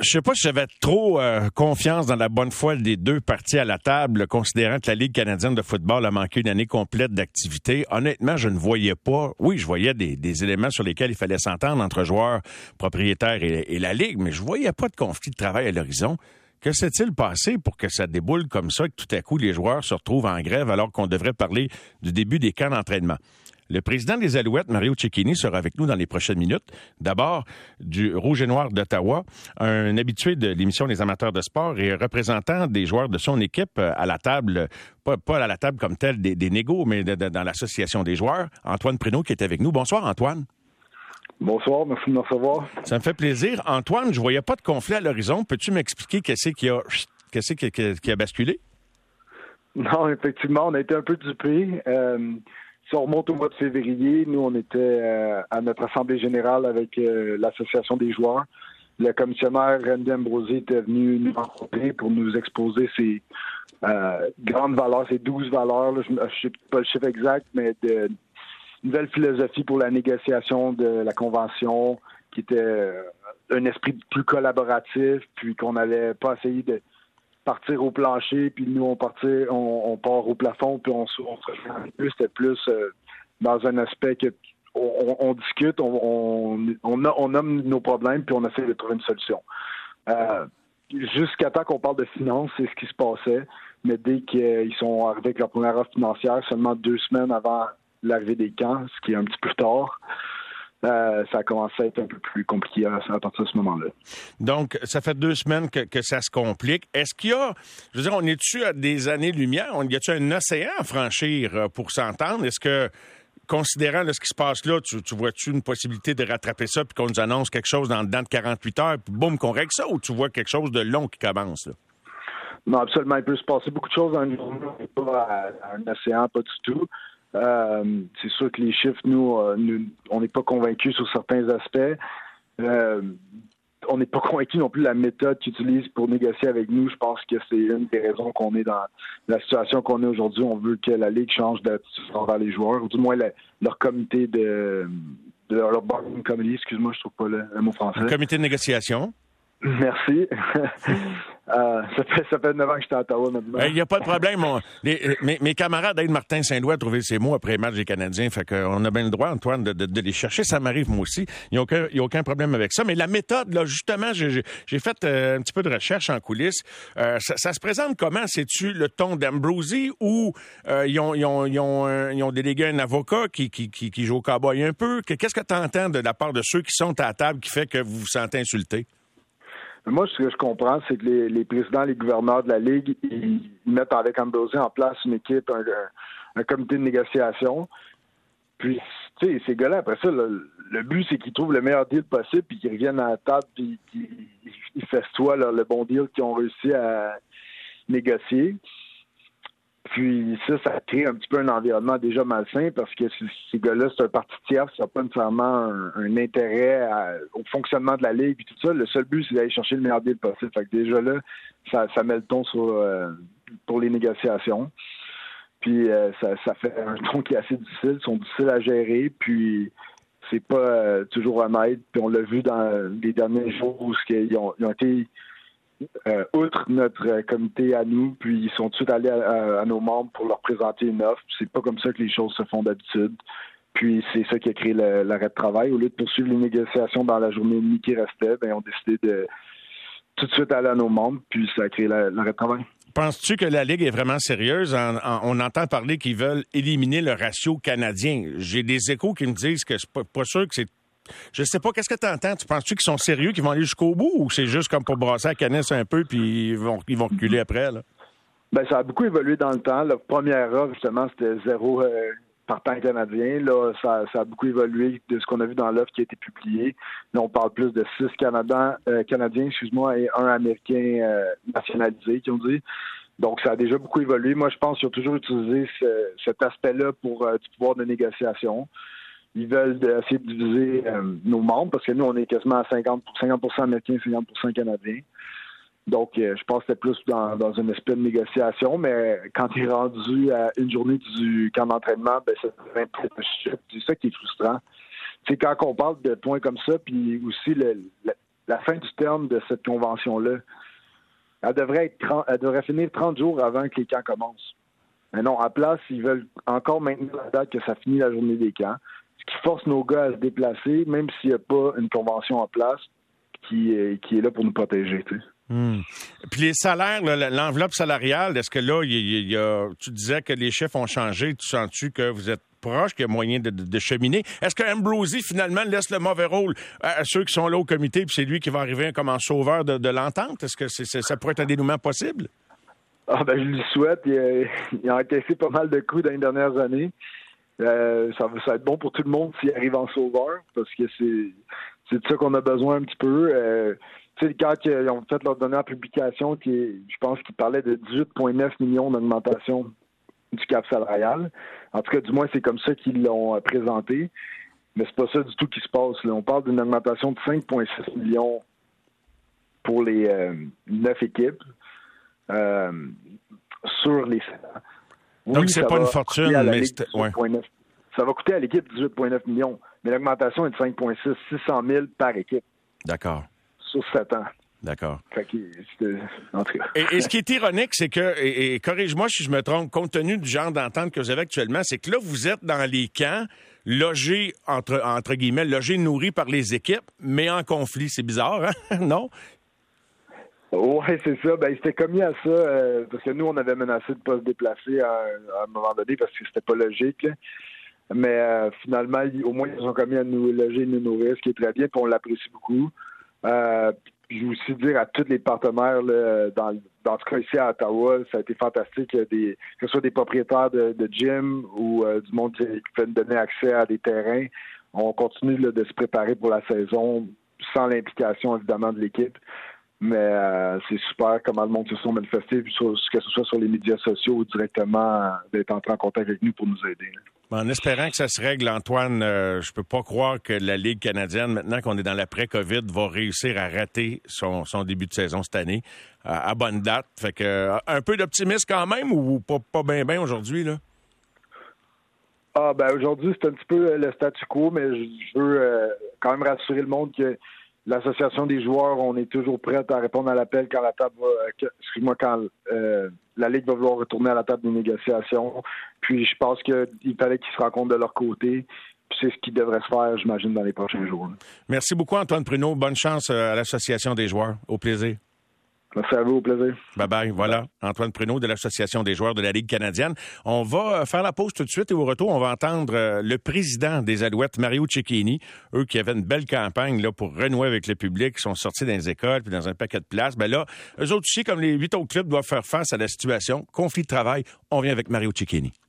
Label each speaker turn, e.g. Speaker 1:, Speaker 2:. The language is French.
Speaker 1: je sais pas si j'avais trop euh, confiance dans la bonne foi des deux parties à la table, considérant que la Ligue canadienne de football a manqué une année complète d'activité. Honnêtement, je ne voyais pas. Oui, je voyais des, éléments sur lesquels il fallait s'entendre entre joueurs, propriétaires et, la Ligue, mais je voyais pas de conflit de travail à l'horizon. Que s'est-il passé pour que ça déboule comme ça, que tout à coup les joueurs se retrouvent en grève alors qu'on devrait parler du début des camps d'entraînement? Le président des Alouettes, Mario Cecchini, sera avec nous dans les prochaines minutes. D'abord, du Rouge et Noir d'Ottawa, un habitué de l'émission Les amateurs de sport et représentant des joueurs de son équipe à la table, pas, à la table comme telle des, des négos, mais dans l'association des joueurs, Antoine Prénaud qui est avec nous. Bonsoir, Antoine.
Speaker 2: Bonsoir, merci de me recevoir.
Speaker 1: Ça me fait plaisir. Antoine, je voyais pas de conflit à l'horizon. Peux-tu m'expliquer qu'est-ce qui a, qu'est-ce qui, a basculé?
Speaker 2: Non, effectivement, on a été un peu dupés. Euh, si on remonte au mois de février, nous, on était euh, à notre assemblée générale avec euh, l'association des joueurs. Le commissionnaire Randy Ambrosi était venu nous rencontrer pour nous exposer ses euh, grandes valeurs, ses douze valeurs. je ne sais pas le chiffre exact, mais de nouvelle philosophie pour la négociation de la convention, qui était un esprit plus collaboratif, puis qu'on n'allait pas essayer de partir au plancher, puis nous, on, on, part au plafond, puis on, se rejoint. C'était plus euh, dans un aspect que on, discute, on, on, nomme nos problèmes, puis on essaie de trouver une solution. Euh, jusqu'à temps qu'on parle de finances, c'est ce qui se passait. Mais dès qu'ils sont arrivés avec leur première offre financière, seulement deux semaines avant l'arrivée des camps, ce qui est un petit peu tard, euh, ça a commencé à être un peu plus compliqué à, partir de ce moment-là.
Speaker 1: Donc, ça fait deux semaines que, ça se complique. Est-ce qu'il y a, je veux dire, on est-tu à des années-lumière? Y a-tu un océan à franchir euh, pour s'entendre? Est-ce que, considérant ce qui se passe là, tu, vois-tu une possibilité de rattraper ça puis qu'on nous annonce quelque chose dans, dans de 48 heures puis boum, qu'on règle ça ou tu vois quelque chose de long qui commence?
Speaker 2: Non, absolument. Il peut se passer beaucoup de choses dans une journée, pas un océan, pas du tout. Euh, c'est sûr que les chiffres, euh, nous, on n'est pas convaincus sur certains aspects. Euh, on n'est pas convaincus non plus de la méthode qu'ils utilisent pour négocier avec nous. Je pense que c'est une des raisons qu'on est dans la situation qu'on est aujourd'hui. On veut que la Ligue change d'attitude envers les joueurs, ou du moins leur comité de, de leur bargaining committee, excuse-moi, je trouve pas le, le mot français.
Speaker 1: comité de négociation.
Speaker 2: Merci. Euh, ça, fait, ça fait 9 ans que j'étais à Ottawa maintenant.
Speaker 1: Il n'y a pas de problème. mes, camarades d'Aide Martin Saint-Louis ont trouvé ces mots après le match des Canadiens. Fait qu'on a bien le droit, Antoine, de, les chercher. Ça m'arrive moi aussi. Il n'y a, aucun, problème avec ça. Mais la méthode, là, justement, j'ai fait euh, un petit peu de recherche en coulisses. Euh, ça, se présente comment? C'est-tu le ton d'Ambrosie ou ils, ont, délégué un avocat qui, joue au cowboy un peu? Qu'est-ce que tu entends de la part de ceux qui sont à la table qui fait que vous vous sentez insulté?
Speaker 2: Moi, ce que je comprends, c'est que les, présidents, les gouverneurs de la Ligue, ils mettent avec Ambrosi en place une équipe, un, comité de négociation. Puis, tu sais, ces gars-là, après ça, le, but, c'est qu'ils trouvent le meilleur deal possible, puis qu'ils reviennent à la table, puis qu'ils festoient le bon deal qu'ils ont réussi à négocier. Puis ça, ça crée un petit peu un environnement déjà malsain parce que ces gars-là, c'est un parti tiers, ça n'a pas nécessairement un, intérêt au fonctionnement de la Ligue et tout ça. Le seul but, c'est d'aller chercher le meilleur deal possible. Fait que déjà là, ça, met le ton euh, pour les négociations. Puis euh, ça, fait un ton qui est assez difficile, ils sont difficiles à gérer, puis c'est pas euh, toujours honnête. Puis on l'a vu dans les derniers jours où ils ont été euh, outre notre comité à nous, puis ils sont tous allés à, nos membres pour leur présenter une offre. C'est pas comme ça que les choses se font d'habitude. Puis c'est ça qui a créé l'arrêt de travail. Au lieu de poursuivre les négociations dans la journée et demie qui restait, ben, on décidé de tout de suite aller à nos membres, puis ça a créé l'arrêt de travail.
Speaker 1: Penses-tu que la Ligue est vraiment sérieuse? on entend parler qu'ils veulent éliminer le ratio canadien. J'ai des échos qui me disent que c'est pas sûr que c'est je sais pas, qu'est-ce que tu entends? Tu penses-tu qu'ils sont sérieux, qu'ils vont aller jusqu'au bout ou c'est juste comme pour brasser la canisse un peu puis ils vont, ils vont reculer après? Là?
Speaker 2: Ben, ça a beaucoup évolué dans le temps. La première offre, justement, c'était zéro euh, partant canadien. Là, ça, a beaucoup évolué de ce qu'on a vu dans l'offre qui a été publiée. Là, on parle plus de six Canadiens, euh, Canadiens excuse-moi, et un Américain euh, nationalisé, qui ont dit. Donc, ça a déjà beaucoup évolué. Moi, je pense qu'ils ont toujours utilisé cet aspect-là pour du pouvoir de négociation ils veulent essayer de diviser euh, nos membres parce que nous, on est quasiment à 50, 50 américains, 50% canadiens. Donc, euh, je pense que c'était plus dans, dans une espèce de négociation, mais quand il est rendu à une journée du camp d'entraînement, ben, c'est ça qui est frustrant. C'est quand on parle de points comme ça, puis aussi la fin du terme de cette convention-là. Elle devrait, être elle devrait finir 30 jours avant que les camps commencent. Mais non, à place, ils veulent encore maintenir la date que ça finit la journée des camps, ce qui force nos gars à se déplacer, même s'il n'y a pas une convention en place qui, est, qui est là pour nous protéger. Tu,
Speaker 1: hmm. Puis les salaires, l'enveloppe salariale, est-ce que là, il y, a, tu disais que les chefs ont changé, tu sens-tu que vous êtes proche, qu'il y a moyen de, cheminer? Est-ce que Ambrosie, finalement, laisse le mauvais rôle à, ceux qui sont là au comité, puis c'est lui qui va arriver comme un sauveur de, l'entente? Est-ce que ça pourrait être un dénouement possible?
Speaker 2: Ah ben je lui souhaite. Il a, encaissé pas mal de coups dans les dernières années. Euh, ça, va, être bon pour tout le monde s'il arrive en sauveur, parce que c'est c'est de ça qu'on a besoin un petit peu. Euh, tu sais, quand ils ont fait leur dernière publication, qui je pense qu'ils parlaient de 18,9 millions d'augmentation du cap salarial. En tout cas, du moins, c'est comme ça qu'ils l'ont euh, présenté. Mais c'est pas ça du tout qui se passe. On parle d'une augmentation de 5,6 millions pour les euh, neuf équipes sur les
Speaker 1: Donc, c'est pas une fortune, mais
Speaker 2: Ça va coûter à l'équipe 18,9 millions, mais l'augmentation est de 5,6, 600 000 par équipe.
Speaker 1: D'accord.
Speaker 2: Sur 7 ans.
Speaker 1: D'accord. Et, ce qui est ironique, c'est que, et, corrige-moi si je me trompe, compte tenu du genre d'entente que vous avez actuellement, c'est que là, vous êtes dans les camps, logés, entre, entre guillemets, logés, nourris par les équipes, mais en conflit. C'est bizarre, hein? non?
Speaker 2: Oui, c'est ça. Ben, il s'était commis à ça euh, parce que nous, on avait menacé de pas se déplacer à, un moment donné parce que c'était pas logique. Mais euh, finalement, au moins, ils ont commis à nous loger et nous nourrir, ce qui est très bien, puis on l'apprécie beaucoup. Euh, je veux aussi dire à tous les partenaires, dans, dans tout cas ici à Ottawa, ça a été fantastique. Des, que ce soit des propriétaires de, de gym ou euh, du monde qui, peut nous donner accès à des terrains. On continue de se préparer pour la saison sans l'implication évidemment de l'équipe. Mais euh, c'est super comment le monde se sont manifestés, que ce soit sur les médias sociaux ou directement euh, d'être entré en contact avec nous pour nous aider.
Speaker 1: En espérant que ça se règle, Antoine, euh, je peux pas croire que la Ligue canadienne, maintenant qu'on est dans l'après-COVID, va réussir à rater son, début de saison cette année à, bonne date. Fait que un peu d'optimisme quand même ou pas, pas bien bien aujourd'hui, là?
Speaker 2: Ah ben aujourd'hui, c'est un petit peu le statu quo, mais je veux quand même rassurer le monde que l'association des joueurs, on est toujours prêt à répondre à l'appel quand la table va, excuse-moi, quand euh, la Ligue va vouloir retourner à la table des négociations. Puis je pense qu'il fallait qu'ils se rencontrent de leur côté. Puis c'est ce qui devrait se faire, j'imagine, dans les prochains jours.
Speaker 1: Merci beaucoup, Antoine Pruneau. Bonne chance euh, à l'Association des joueurs. Au plaisir.
Speaker 2: Merci à vous, au plaisir.
Speaker 1: Bye bye. Voilà, Antoine Pruneau de l'Association des joueurs de la Ligue canadienne. On va euh, faire la pause tout de suite et au retour, on va entendre euh, le président des Alouettes, Mario Cecchini, eux qui avaient une belle campagne là, pour renouer avec le public, qui sont sortis dans les écoles puis dans un paquet de places. Ben là, eux aussi, comme les huit autres clubs, doivent faire face à la situation. Conflit de travail. On vient avec Mario Cecchini.